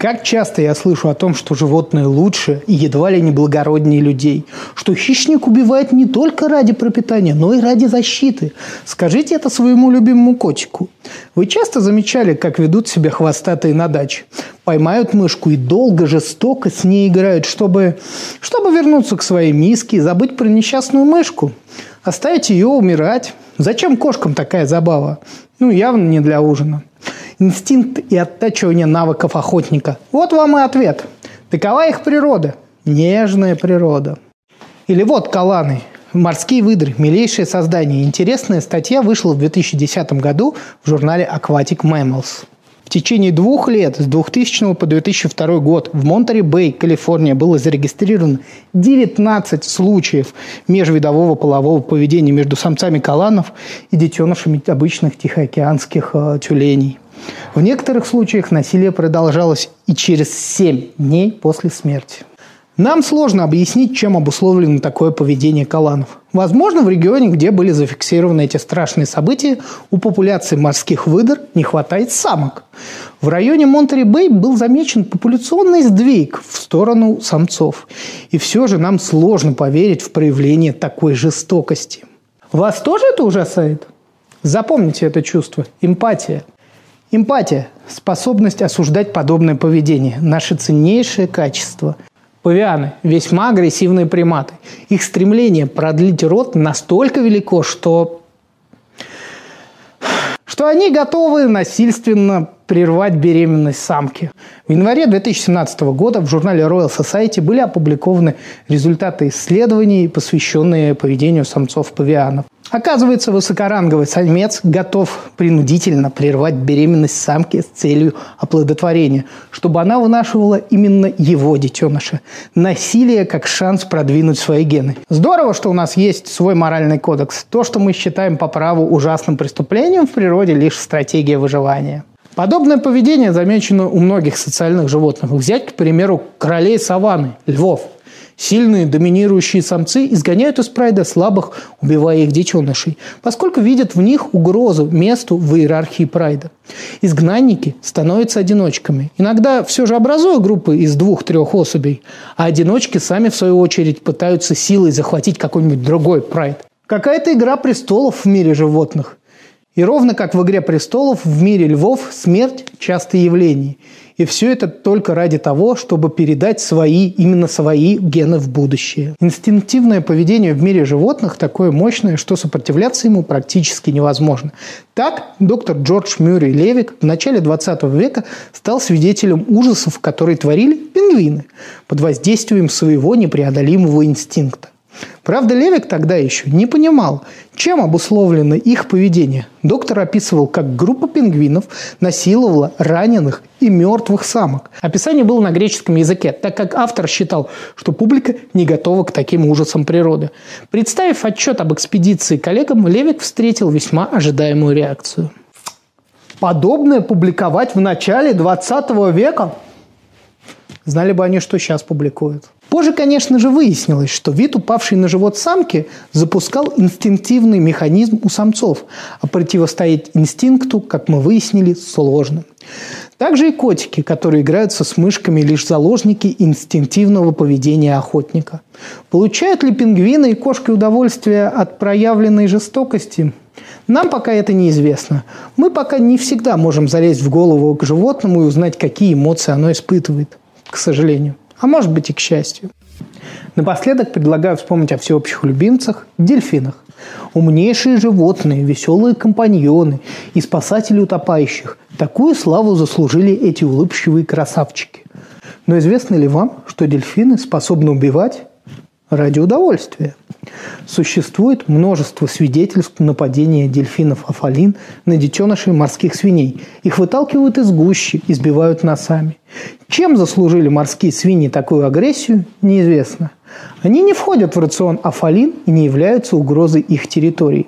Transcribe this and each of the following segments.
Как часто я слышу о том, что животные лучше и едва ли не благороднее людей, что хищник убивает не только ради пропитания, но и ради защиты. Скажите это своему любимому котику. Вы часто замечали, как ведут себя хвостатые на даче? Поймают мышку и долго, жестоко с ней играют, чтобы, чтобы вернуться к своей миске и забыть про несчастную мышку. Оставить ее умирать. Зачем кошкам такая забава? Ну, явно не для ужина инстинкт и оттачивание навыков охотника. Вот вам и ответ. Такова их природа. Нежная природа. Или вот каланы. Морские выдры – милейшее создание. Интересная статья вышла в 2010 году в журнале Aquatic Mammals. В течение двух лет, с 2000 по 2002 год, в Монтере-Бэй, Калифорния, было зарегистрировано 19 случаев межвидового полового поведения между самцами каланов и детенышами обычных тихоокеанских э, тюленей. В некоторых случаях насилие продолжалось и через 7 дней после смерти. Нам сложно объяснить, чем обусловлено такое поведение каланов. Возможно, в регионе, где были зафиксированы эти страшные события, у популяции морских выдр не хватает самок. В районе Монтери-Бэй был замечен популяционный сдвиг в сторону самцов. И все же нам сложно поверить в проявление такой жестокости. Вас тоже это ужасает? Запомните это чувство – эмпатия – Эмпатия – способность осуждать подобное поведение – наше ценнейшее качество. Павианы – весьма агрессивные приматы. Их стремление продлить рот настолько велико, что что они готовы насильственно прервать беременность самки. В январе 2017 года в журнале Royal Society были опубликованы результаты исследований, посвященные поведению самцов-павианов. Оказывается, высокоранговый самец готов принудительно прервать беременность самки с целью оплодотворения, чтобы она вынашивала именно его детеныша. Насилие как шанс продвинуть свои гены. Здорово, что у нас есть свой моральный кодекс. То, что мы считаем по праву ужасным преступлением в природе, лишь стратегия выживания. Подобное поведение замечено у многих социальных животных. Взять, к примеру, королей саванны, львов. Сильные доминирующие самцы изгоняют из прайда слабых, убивая их детенышей, поскольку видят в них угрозу месту в иерархии прайда. Изгнанники становятся одиночками, иногда все же образуя группы из двух-трех особей, а одиночки сами, в свою очередь, пытаются силой захватить какой-нибудь другой прайд. Какая-то игра престолов в мире животных. И ровно как в «Игре престолов» в мире львов смерть – частое явление. И все это только ради того, чтобы передать свои, именно свои гены в будущее. Инстинктивное поведение в мире животных такое мощное, что сопротивляться ему практически невозможно. Так, доктор Джордж Мюррей Левик в начале 20 века стал свидетелем ужасов, которые творили пингвины под воздействием своего непреодолимого инстинкта. Правда, Левик тогда еще не понимал, чем обусловлено их поведение. Доктор описывал, как группа пингвинов насиловала раненых и мертвых самок. Описание было на греческом языке, так как автор считал, что публика не готова к таким ужасам природы. Представив отчет об экспедиции коллегам, Левик встретил весьма ожидаемую реакцию. Подобное публиковать в начале 20 века? Знали бы они, что сейчас публикуют. Позже, конечно же, выяснилось, что вид, упавший на живот самки, запускал инстинктивный механизм у самцов, а противостоять инстинкту, как мы выяснили, сложно. Также и котики, которые играются с мышками, лишь заложники инстинктивного поведения охотника. Получают ли пингвины и кошки удовольствие от проявленной жестокости? Нам пока это неизвестно. Мы пока не всегда можем залезть в голову к животному и узнать, какие эмоции оно испытывает, к сожалению а может быть и к счастью. Напоследок предлагаю вспомнить о всеобщих любимцах – дельфинах. Умнейшие животные, веселые компаньоны и спасатели утопающих. Такую славу заслужили эти улыбчивые красавчики. Но известно ли вам, что дельфины способны убивать ради удовольствия? Существует множество свидетельств нападения дельфинов афалин на детенышей морских свиней. Их выталкивают из гущи, избивают носами. Чем заслужили морские свиньи такую агрессию, неизвестно. Они не входят в рацион афалин и не являются угрозой их территории.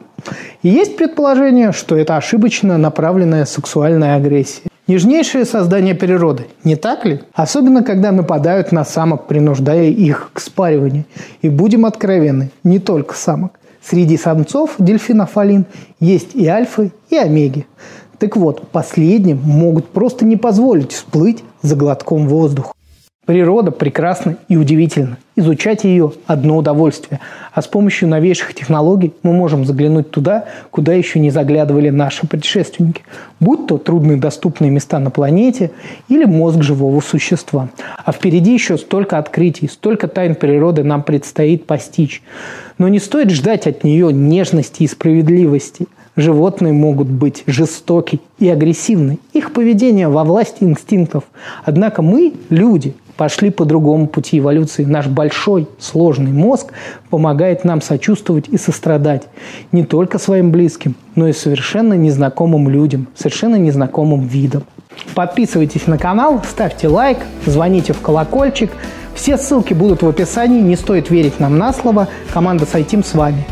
И есть предположение, что это ошибочно направленная сексуальная агрессия. Нежнейшее создание природы, не так ли? Особенно, когда нападают на самок, принуждая их к спариванию. И будем откровенны, не только самок. Среди самцов дельфинов алин есть и альфы, и омеги. Так вот, последним могут просто не позволить всплыть за глотком воздуха. Природа прекрасна и удивительна. Изучать ее – одно удовольствие. А с помощью новейших технологий мы можем заглянуть туда, куда еще не заглядывали наши предшественники. Будь то труднодоступные места на планете или мозг живого существа. А впереди еще столько открытий, столько тайн природы нам предстоит постичь. Но не стоит ждать от нее нежности и справедливости – Животные могут быть жестоки и агрессивны. Их поведение во власти инстинктов. Однако мы, люди, пошли по другому пути эволюции. Наш большой, сложный мозг помогает нам сочувствовать и сострадать не только своим близким, но и совершенно незнакомым людям, совершенно незнакомым видам. Подписывайтесь на канал, ставьте лайк, звоните в колокольчик. Все ссылки будут в описании, не стоит верить нам на слово. Команда Сайтим с вами.